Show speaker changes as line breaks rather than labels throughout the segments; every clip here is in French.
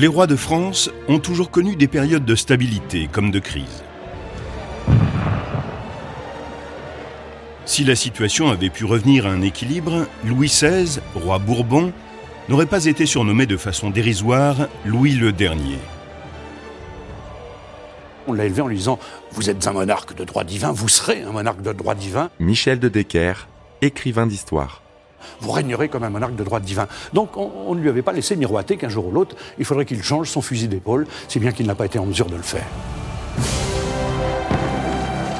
Les rois de France ont toujours connu des périodes de stabilité comme de crise. Si la situation avait pu revenir à un équilibre, Louis XVI, roi Bourbon, n'aurait pas été surnommé de façon dérisoire Louis le Dernier.
On l'a élevé en lui disant Vous êtes un monarque de droit divin, vous serez un monarque de droit divin.
Michel de Decker, écrivain d'histoire
vous régnerez comme un monarque de droit divin. Donc on, ne lui avait pas laissé miroiter qu'un jour ou l'autre, il faudrait qu'il change son fusil d'épaule, si bien qu'il n'a pas été en mesure de le faire.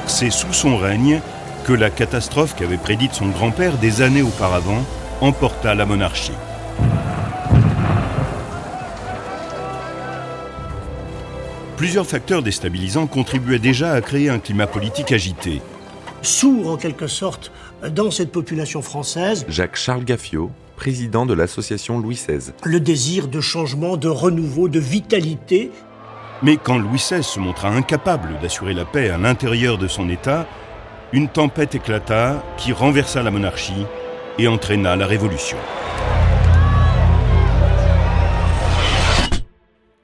C'est sous son règne que la catastrophe qu'avait prédite son grand-père des années auparavant emporta la monarchie. Plusieurs facteurs déstabilisants contribuaient déjà à créer un climat politique agité.
Sourd en quelque sorte dans cette population française.
Jacques-Charles Gaffiot, président de l'association Louis XVI.
Le désir de changement, de renouveau, de vitalité.
Mais quand Louis XVI se montra incapable d'assurer la paix à l'intérieur de son État, une tempête éclata qui renversa la monarchie et entraîna la Révolution.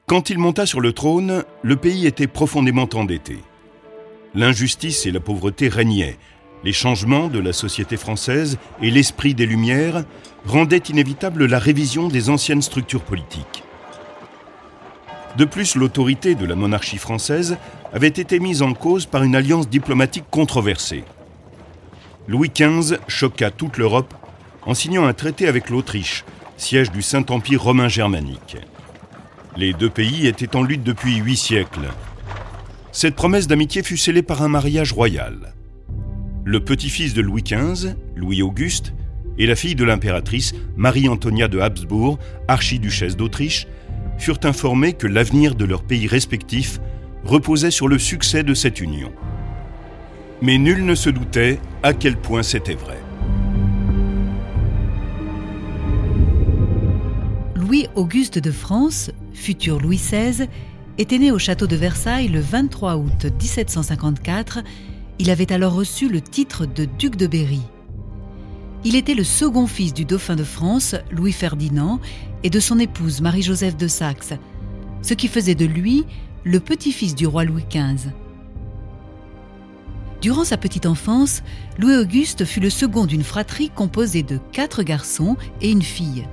Quand il monta sur le trône, le pays était profondément endetté. L'injustice et la pauvreté régnaient, les changements de la société française et l'esprit des Lumières rendaient inévitable la révision des anciennes structures politiques. De plus, l'autorité de la monarchie française avait été mise en cause par une alliance diplomatique controversée. Louis XV choqua toute l'Europe en signant un traité avec l'Autriche, siège du Saint-Empire romain germanique. Les deux pays étaient en lutte depuis huit siècles. Cette promesse d'amitié fut scellée par un mariage royal le petit-fils de Louis XV, Louis-Auguste, et la fille de l'impératrice, Marie-Antonia de Habsbourg, archiduchesse d'Autriche, furent informés que l'avenir de leurs pays respectifs reposait sur le succès de cette union. Mais nul ne se doutait à quel point c'était vrai.
Louis-Auguste de France, futur Louis XVI, était né au château de Versailles le 23 août 1754 il avait alors reçu le titre de duc de Berry. Il était le second fils du dauphin de France, Louis Ferdinand, et de son épouse Marie-Joseph de Saxe, ce qui faisait de lui le petit-fils du roi Louis XV. Durant sa petite enfance, Louis-Auguste fut le second d'une fratrie composée de quatre garçons et une fille.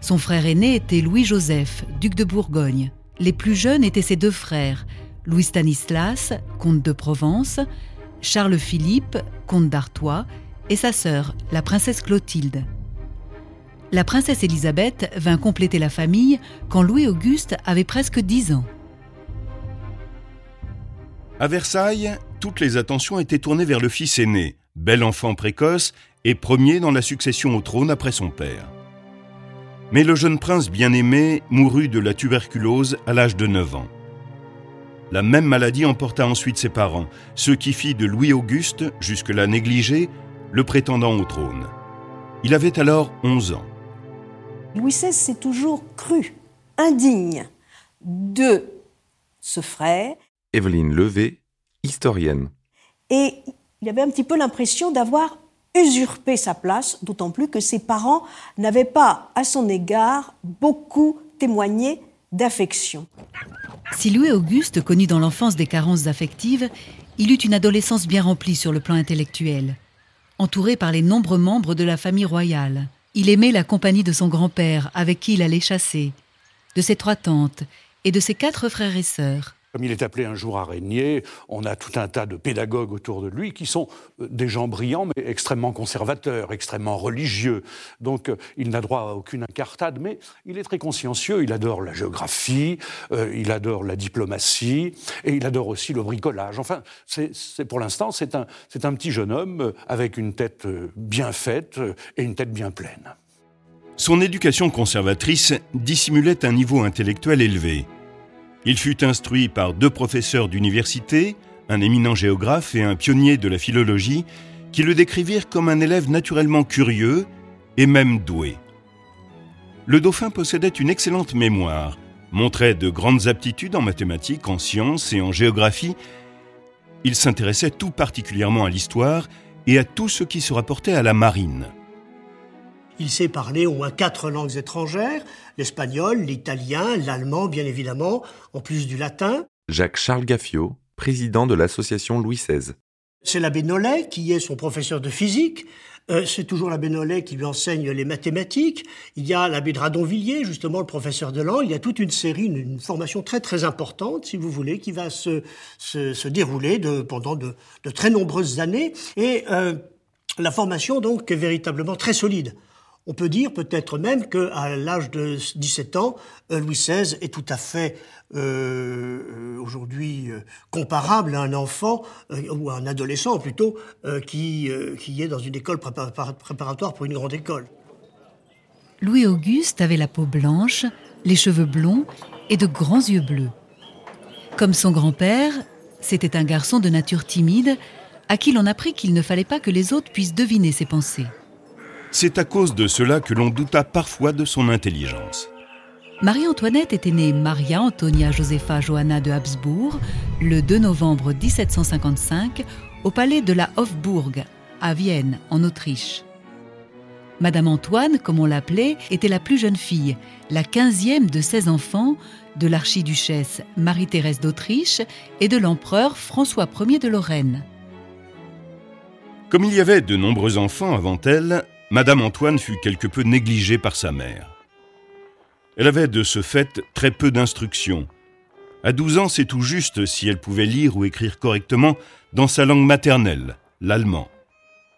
Son frère aîné était Louis-Joseph, duc de Bourgogne. Les plus jeunes étaient ses deux frères, Louis Stanislas, comte de Provence, Charles-Philippe, comte d'Artois, et sa sœur, la princesse Clotilde. La princesse Élisabeth vint compléter la famille quand Louis-Auguste avait presque dix ans.
À Versailles, toutes les attentions étaient tournées vers le fils aîné, bel enfant précoce et premier dans la succession au trône après son père. Mais le jeune prince bien-aimé mourut de la tuberculose à l'âge de 9 ans. La même maladie emporta ensuite ses parents, ce qui fit de Louis-Auguste, jusque-là négligé, le prétendant au trône. Il avait alors 11 ans.
Louis XVI s'est toujours cru indigne de ce frère.
Evelyne Levé, historienne.
Et il avait un petit peu l'impression d'avoir usurpé sa place, d'autant plus que ses parents n'avaient pas, à son égard, beaucoup témoigné d'affection.
Si Louis-Auguste connut dans l'enfance des carences affectives, il eut une adolescence bien remplie sur le plan intellectuel. Entouré par les nombreux membres de la famille royale, il aimait la compagnie de son grand-père avec qui il allait chasser, de ses trois tantes et de ses quatre frères et sœurs.
Comme il est appelé un jour araignée, on a tout un tas de pédagogues autour de lui qui sont euh, des gens brillants, mais extrêmement conservateurs, extrêmement religieux. Donc euh, il n'a droit à aucune incartade, mais il est très consciencieux. Il adore la géographie, euh, il adore la diplomatie, et il adore aussi le bricolage. Enfin, c'est pour l'instant, c'est un petit jeune homme avec une tête bien faite et une tête bien pleine.
Son éducation conservatrice dissimulait un niveau intellectuel élevé. Il fut instruit par deux professeurs d'université, un éminent géographe et un pionnier de la philologie, qui le décrivirent comme un élève naturellement curieux et même doué. Le dauphin possédait une excellente mémoire, montrait de grandes aptitudes en mathématiques, en sciences et en géographie. Il s'intéressait tout particulièrement à l'histoire et à tout ce qui se rapportait à la marine.
Il sait parler au moins quatre langues étrangères, l'espagnol, l'italien, l'allemand bien évidemment, en plus du latin.
Jacques-Charles Gaffio, président de l'association Louis XVI.
C'est l'abbé Nollet qui est son professeur de physique. Euh, c'est toujours l'abbé Nollet qui lui enseigne les mathématiques. Il y a l'abbé Dradonvilliers, justement le professeur de langue. Il y a toute une série, une, formation très très importante, si vous voulez, qui va se, se, dérouler de, pendant de, de, très nombreuses années. Et euh, la formation donc est véritablement très solide. On peut dire peut-être même qu'à l'âge de 17 ans, euh, Louis XVI est tout à fait euh, aujourd'hui euh, comparable à un enfant ou à un adolescent plutôt qui, qui est dans une école préparatoire pour une grande école.
Louis-Auguste avait la peau blanche, les cheveux blonds et de grands yeux bleus. Comme son grand-père, c'était un garçon de nature timide à qui l'on apprit qu'il ne fallait pas que les autres puissent deviner ses pensées.
C'est à cause de cela que l'on douta parfois de son intelligence.
Marie-Antoinette était née Maria Antonia Josepha Johanna de Habsbourg le 2 novembre 1755 au palais de la Hofburg à Vienne, en Autriche. Madame Antoine, comme on l'appelait, était la plus jeune fille, la quinzième de 16 enfants de l'archiduchesse Marie-Thérèse d'Autriche et de l'empereur François Ier de Lorraine.
Comme il y avait de nombreux enfants avant elle, Madame Antoine fut quelque peu négligée par sa mère. Elle avait de ce fait très peu d'instruction. À 12 ans, c'est tout juste si elle pouvait lire ou écrire correctement dans sa langue maternelle, l'allemand.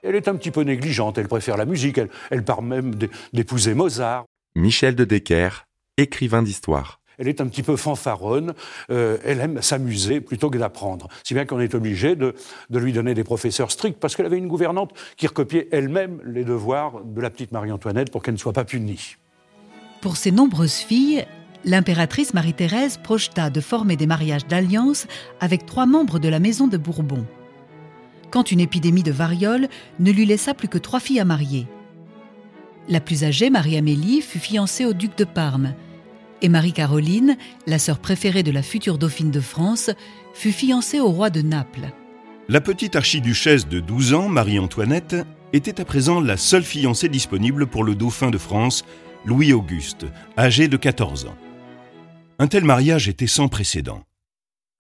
Elle est un petit peu négligente, elle préfère la musique, elle, elle part même d'épouser Mozart.
Michel de Decker, écrivain d'histoire.
Elle est un petit peu fanfaronne, euh, elle aime s'amuser plutôt que d'apprendre. Si bien qu'on est obligé de, lui donner des professeurs stricts, parce qu'elle avait une gouvernante qui recopiait elle-même les devoirs de la petite Marie-Antoinette pour qu'elle ne soit pas punie.
Pour ses nombreuses filles, l'impératrice Marie-Thérèse projeta de former des mariages d'alliance avec trois membres de la maison de Bourbon. Quand une épidémie de variole ne lui laissa plus que trois filles à marier. La plus âgée, Marie-Amélie, fut fiancée au duc de Parme et Marie-Caroline, la sœur préférée de la future dauphine de France, fut fiancée au roi de Naples.
La petite archiduchesse de 12 ans, Marie-Antoinette, était à présent la seule fiancée disponible pour le dauphin de France, Louis-Auguste, âgé de 14 ans. Un tel mariage était sans précédent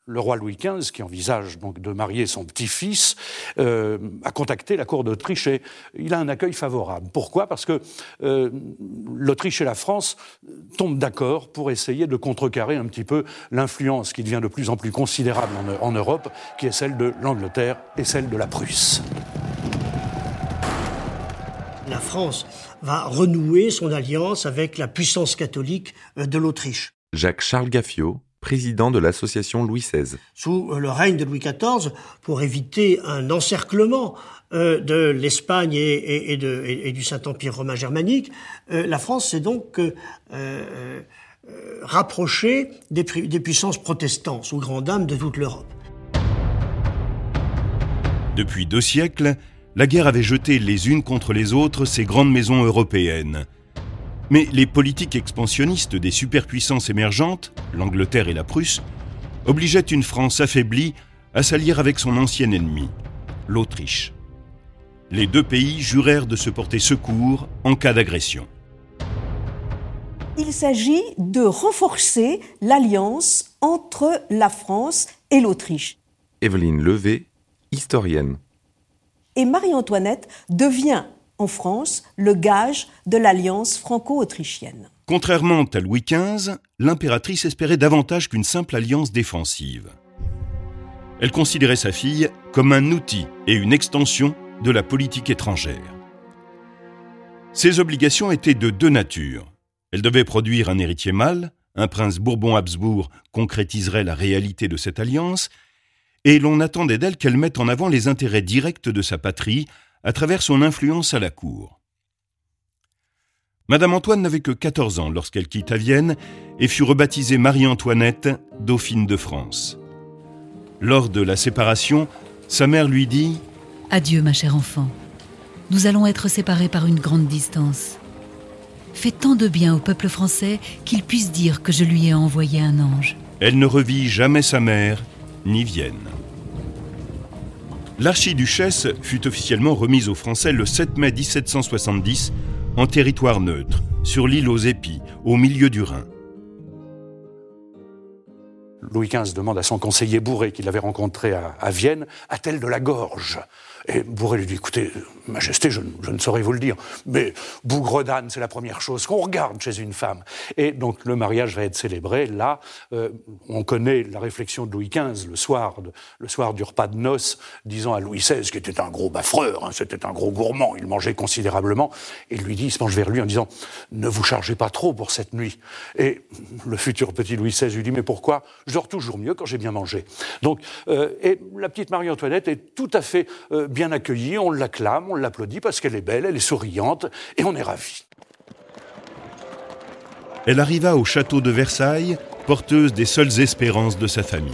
le roi Louis XV, qui envisage donc de marier son petit-fils, euh, a contacté la cour d'Autriche et il a un accueil favorable. Pourquoi? Parce que euh, l'Autriche et la France tombent d'accord pour essayer de contrecarrer un petit peu l'influence qui devient de plus en plus considérable en, en Europe, qui est celle de l'Angleterre et celle de la Prusse.
La France va renouer son alliance avec la puissance catholique euh, de l'Autriche.
Jacques-Charles Gaffio, président de l'association Louis XVI.
Sous euh, le règne de Louis XIV, pour éviter un encerclement euh, de l'Espagne et, du Saint-Empire romain germanique, euh, la France s'est donc rapprochée des, puissances protestantes, sous grand dame de toute l'Europe.
Depuis deux siècles, la guerre avait jeté les unes contre les autres ces grandes maisons européennes. Mais les politiques expansionnistes des superpuissances émergentes, l'Angleterre et la Prusse, obligeaient une France affaiblie à s'allier avec son ancien ennemi, l'Autriche. Les deux pays jurèrent de se porter secours en cas d'agression.
Il s'agit de renforcer l'alliance entre la France et l'Autriche.
Evelyne Levé, historienne.
Et Marie-Antoinette devient en France le gage de l'alliance franco-autrichienne.
Contrairement à Louis XV, l'impératrice espérait davantage qu'une simple alliance défensive. Elle considérait sa fille comme un outil et une extension de la politique étrangère. Ses obligations étaient de deux natures. Elle devait produire un héritier mâle, un prince Bourbon-Habsbourg concrétiserait la réalité de cette alliance, et l'on attendait d'elle qu'elle mette en avant les intérêts directs de sa patrie à travers son influence à la cour. Madame Antoine n'avait que 14 ans lorsqu'elle quitta Vienne et fut rebaptisée Marie-Antoinette, dauphine de France. Lors de la séparation, sa mère lui dit ⁇
Adieu ma chère enfant, nous allons être séparés par une grande distance. Fais tant de bien au peuple français qu'il puisse dire que je lui ai envoyé un ange.
Elle ne revit jamais sa mère, ni Vienne. L'archiduchesse fut officiellement remise aux Français le 7 mai 1770 en territoire neutre, sur l'île aux Épis, au milieu du Rhin.
Louis XV demande à son conseiller Bourré, qu'il avait rencontré à, à Vienne, a-t-elle de la gorge? Et Bourré lui dit, écoutez, Majesté, je, ne saurais vous le dire, mais bougre d'âne, c'est la première chose qu'on regarde chez une femme. Et donc le mariage va être célébré. Là, euh, on connaît la réflexion de Louis XV le soir, le soir du repas de noces, disant à Louis XVI, qui était un gros baffreur, hein, c'était un gros gourmand, il mangeait considérablement, et lui dit, il se penche vers lui en disant, ne vous chargez pas trop pour cette nuit. Et le futur petit Louis XVI lui dit, mais pourquoi? Je dors toujours mieux quand j'ai bien mangé. Donc, euh, et la petite Marie-Antoinette est tout à fait euh, bien accueillie, on l'acclame, on l'applaudit parce qu'elle est belle, elle est souriante, et on est ravis.
Elle arriva au château de Versailles, porteuse des seules espérances de sa famille.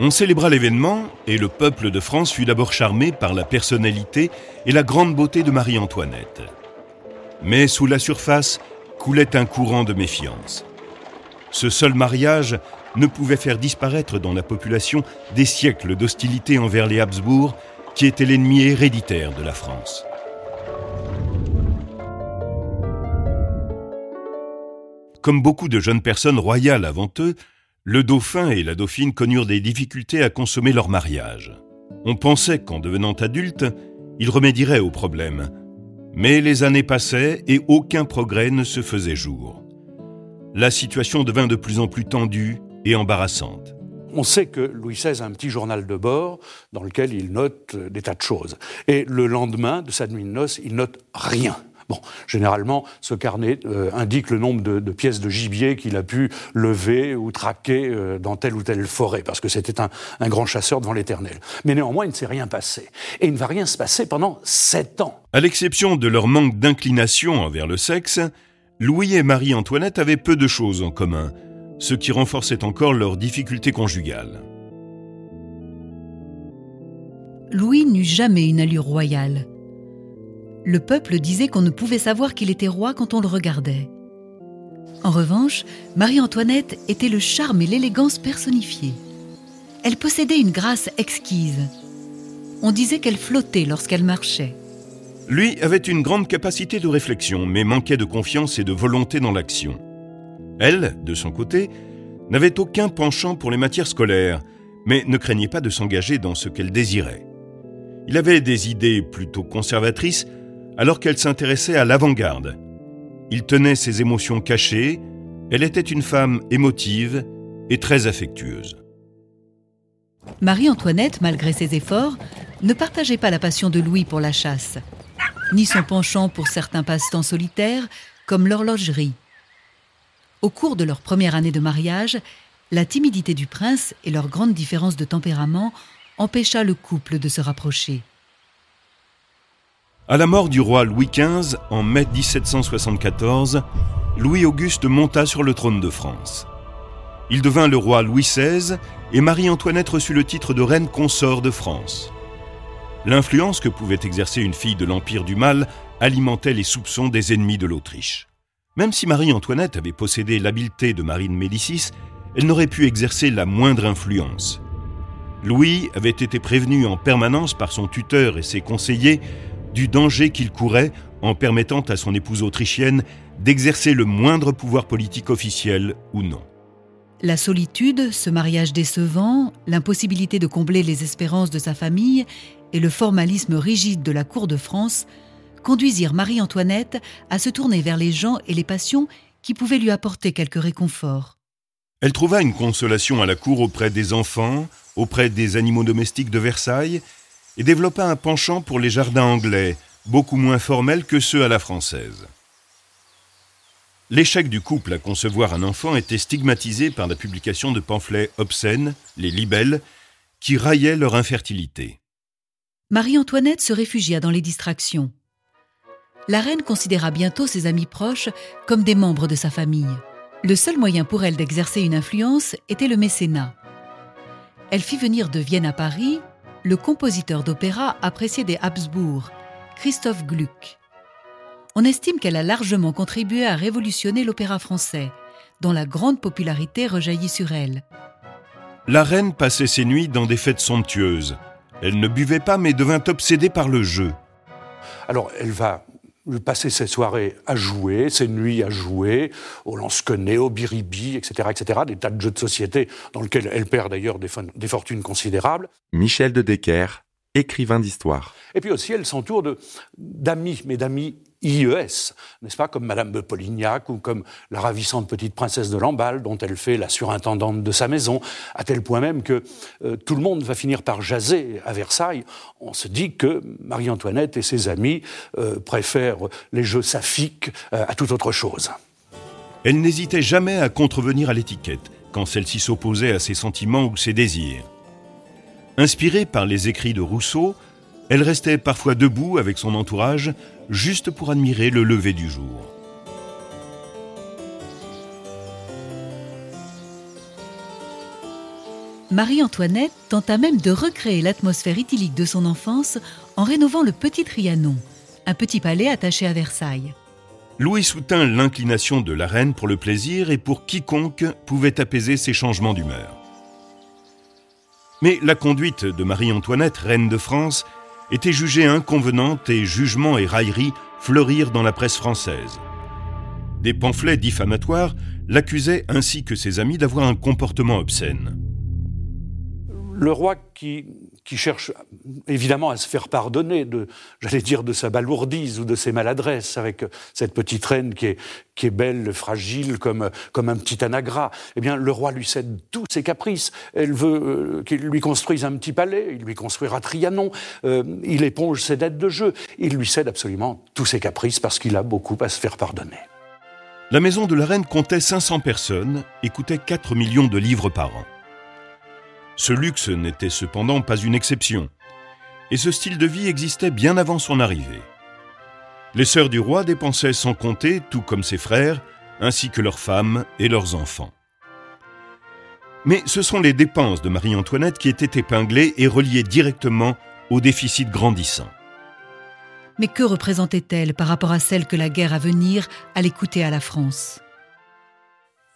On célébra l'événement et le peuple de France fut d'abord charmé par la personnalité et la grande beauté de Marie-Antoinette. Mais sous la surface coulait un courant de méfiance. Ce seul mariage ne pouvait faire disparaître dans la population des siècles d'hostilité envers les Habsbourg qui était l'ennemi héréditaire de la France. Comme beaucoup de jeunes personnes royales avant eux, le dauphin et la dauphine connurent des difficultés à consommer leur mariage. On pensait qu'en devenant adultes, ils remédieraient au problème. Mais les années passaient et aucun progrès ne se faisait jour. La situation devint de plus en plus tendue et embarrassante.
On sait que Louis XVI a un petit journal de bord dans lequel il note des tas de choses. Et le lendemain de sa nuit de noces, il note rien. Bon, généralement, ce carnet euh, indique le nombre de, pièces de gibier qu'il a pu lever ou traquer euh, dans telle ou telle forêt, parce que c'était un, un, grand chasseur devant l'éternel. Mais néanmoins, il ne s'est rien passé. Et il ne va rien se passer pendant sept ans.
À l'exception de leur manque d'inclination envers le sexe, Louis et Marie-Antoinette avaient peu de choses en commun ce qui renforçait encore leurs difficultés conjugales.
Louis n'eut jamais une allure royale. Le peuple disait qu'on ne pouvait savoir qu'il était roi quand on le regardait. En revanche, Marie-Antoinette était le charme et l'élégance personnifiés. Elle possédait une grâce exquise. On disait qu'elle flottait lorsqu'elle marchait.
Lui avait une grande capacité de réflexion, mais manquait de confiance et de volonté dans l'action. Elle, de son côté, n'avait aucun penchant pour les matières scolaires, mais ne craignait pas de s'engager dans ce qu'elle désirait. Il avait des idées plutôt conservatrices alors qu'elle s'intéressait à l'avant-garde. Il tenait ses émotions cachées, elle était une femme émotive et très affectueuse.
Marie-Antoinette, malgré ses efforts, ne partageait pas la passion de Louis pour la chasse, ni son penchant pour certains passe-temps solitaires comme l'horlogerie. Au cours de leur première année de mariage, la timidité du prince et leur grande différence de tempérament empêcha le couple de se rapprocher.
À la mort du roi Louis XV en mai 1774, Louis-Auguste monta sur le trône de France. Il devint le roi Louis XVI et Marie-Antoinette reçut le titre de reine consort de France. L'influence que pouvait exercer une fille de l'Empire du Mal alimentait les soupçons des ennemis de l'Autriche. Même si Marie-Antoinette avait possédé l'habileté de Marine Médicis, elle n'aurait pu exercer la moindre influence. Louis avait été prévenu en permanence par son tuteur et ses conseillers du danger qu'il courait en permettant à son épouse autrichienne d'exercer le moindre pouvoir politique officiel ou non.
La solitude, ce mariage décevant, l'impossibilité de combler les espérances de sa famille et le formalisme rigide de la cour de France conduisirent Marie-Antoinette à se tourner vers les gens et les passions qui pouvaient lui apporter quelque réconfort.
Elle trouva une consolation à la cour auprès des enfants, auprès des animaux domestiques de Versailles, et développa un penchant pour les jardins anglais, beaucoup moins formels que ceux à la française. L'échec du couple à concevoir un enfant était stigmatisé par la publication de pamphlets obscènes, les libelles, qui raillaient leur infertilité.
Marie-Antoinette se réfugia dans les distractions. La reine considéra bientôt ses amis proches comme des membres de sa famille. Le seul moyen pour elle d'exercer une influence était le mécénat. Elle fit venir de Vienne à Paris le compositeur d'opéra apprécié des Habsbourg, Christophe Gluck. On estime qu'elle a largement contribué à révolutionner l'opéra français, dont la grande popularité rejaillit sur elle.
La reine passait ses nuits dans des fêtes somptueuses. Elle ne buvait pas mais devint obsédée par le jeu.
Alors elle va passer ses soirées à jouer, ses nuits à jouer, au lance-quenet, au biribi, etc., etc., des tas de jeux de société dans lesquels elle perd d'ailleurs des, des fortunes considérables.
Michel de Decker, écrivain d'histoire.
Et puis aussi, elle s'entoure d'amis, mais d'amis IES, n'est-ce pas, comme Madame de Polignac ou comme la ravissante petite princesse de Lamballe, dont elle fait la surintendante de sa maison, à tel point même que euh, tout le monde va finir par jaser à Versailles. On se dit que Marie-Antoinette et ses amis euh, préfèrent les jeux saphiques euh, à toute autre chose.
Elle n'hésitait jamais à contrevenir à l'étiquette quand celle-ci s'opposait à ses sentiments ou ses désirs. Inspirée par les écrits de Rousseau, elle restait parfois debout avec son entourage, juste pour admirer le lever du jour.
Marie-Antoinette tenta même de recréer l'atmosphère idyllique de son enfance en rénovant le Petit Trianon, un petit palais attaché à Versailles.
Louis soutint l'inclination de la reine pour le plaisir et pour quiconque pouvait apaiser ses changements d'humeur. Mais la conduite de Marie-Antoinette, reine de France, était jugée inconvenante et jugements et railleries fleurirent dans la presse française. Des pamphlets diffamatoires l'accusaient ainsi que ses amis d'avoir un comportement obscène
le roi qui, cherche évidemment à se faire pardonner de, j'allais dire, de sa balourdise ou de ses maladresses avec cette petite reine qui est, belle, fragile, comme, comme un petit anagra, eh bien, le roi lui cède tous ses caprices. Elle veut euh, qu'il lui construise un petit palais, il lui construira Trianon, euh, il éponge ses dettes de jeu, il lui cède absolument tous ses caprices parce qu'il a beaucoup à se faire pardonner.
La maison de la reine comptait 500 personnes et coûtait 4 millions de livres par an. Ce luxe n'était cependant pas une exception, et ce style de vie existait bien avant son arrivée. Les sœurs du roi dépensaient sans compter, tout comme ses frères, ainsi que leurs femmes et leurs enfants. Mais ce sont les dépenses de Marie-Antoinette qui étaient épinglées et reliées directement au déficit grandissant.
Mais que représentait-elle par rapport à celle que la guerre à venir allait coûter à la France?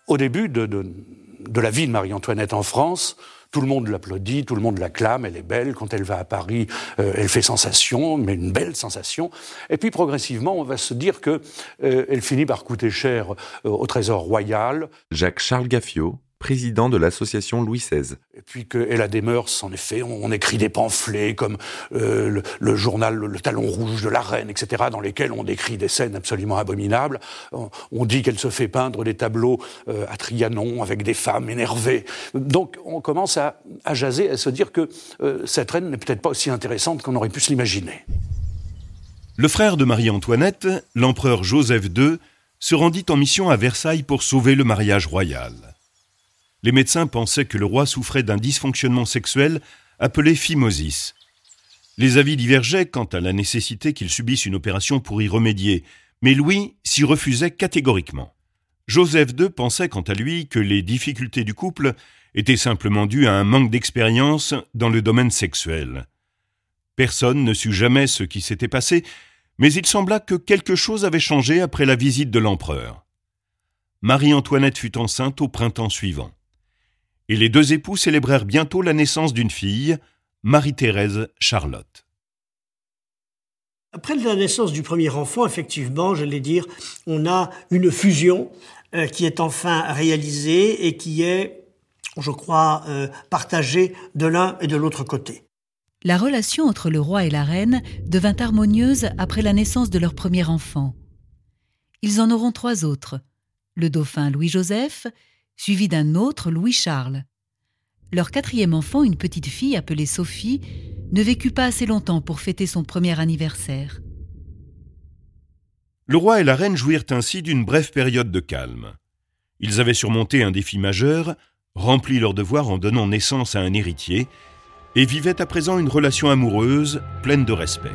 Au début de, de la vie de Marie-Antoinette en France, tout le monde l'applaudit, tout le monde l'acclame, elle est belle. Quand elle va à Paris, euh, elle fait sensation, mais une belle sensation. Et puis progressivement, on va se dire que euh, elle finit par coûter cher euh, au Trésor royal.
Jacques Charles Gaffio, président de l'association Louis XVI.
Et puis qu'elle a des mœurs, en effet, on, écrit des pamphlets comme euh, le, journal le, Talon Rouge de la Reine, etc., dans lesquels on décrit des scènes absolument abominables. On, dit qu'elle se fait peindre des tableaux euh, à Trianon avec des femmes énervées. Donc on commence à, jaser, à se dire que euh, cette reine n'est peut-être pas aussi intéressante qu'on aurait pu se l'imaginer.
Le frère de Marie-Antoinette, l'empereur Joseph II, se rendit en mission à Versailles pour sauver le mariage royal les médecins pensaient que le roi souffrait d'un dysfonctionnement sexuel appelé phimosis. Les avis divergeaient quant à la nécessité qu'il subisse une opération pour y remédier, mais Louis s'y refusait catégoriquement. Joseph II pensait quant à lui que les difficultés du couple étaient simplement dues à un manque d'expérience dans le domaine sexuel. Personne ne sut jamais ce qui s'était passé, mais il sembla que quelque chose avait changé après la visite de l'empereur. Marie-Antoinette fut enceinte au printemps suivant et les deux époux célébrèrent bientôt la naissance d'une fille, Marie-Thérèse Charlotte.
Après la naissance du premier enfant, effectivement, j'allais dire, on a une fusion euh, qui est enfin réalisée et qui est, je crois, euh, partagée de l'un et de l'autre côté.
La relation entre le roi et la reine devint harmonieuse après la naissance de leur premier enfant. Ils en auront trois autres, le dauphin Louis-Joseph, suivi d'un autre Louis-Charles. Leur quatrième enfant, une petite fille appelée Sophie, ne vécut pas assez longtemps pour fêter son premier anniversaire.
Le roi et la reine jouirent ainsi d'une brève période de calme. Ils avaient surmonté un défi majeur, rempli leur devoir en donnant naissance à un héritier, et vivaient à présent une relation amoureuse pleine de respect.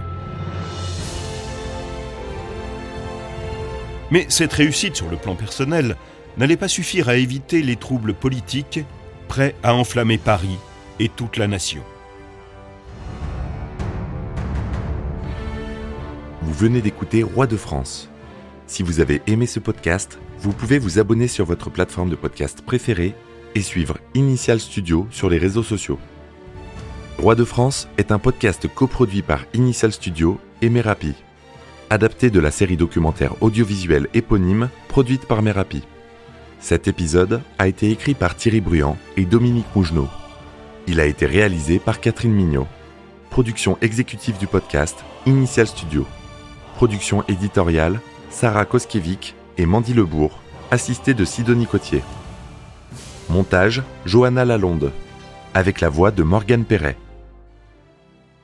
Mais cette réussite sur le plan personnel n'allait pas suffire à éviter les troubles politiques prêts à enflammer Paris et toute la nation.
Vous venez d'écouter Roi de France. Si vous avez aimé ce podcast, vous pouvez vous abonner sur votre plateforme de podcast préférée et suivre Initial Studio sur les réseaux sociaux. Roi de France est un podcast coproduit par Initial Studio et Merapi, adapté de la série documentaire audiovisuelle éponyme produite par Merapi. Cet épisode a été écrit par Thierry Bruand et Dominique Mougenot. Il a été réalisé par Catherine Mignot. Production exécutive du podcast Initial Studio. Production éditoriale Sarah Koskiewicz et Mandy Lebourg, assistée de Sidonie Cotier. Montage Johanna Lalonde, avec la voix de Morgane Perret.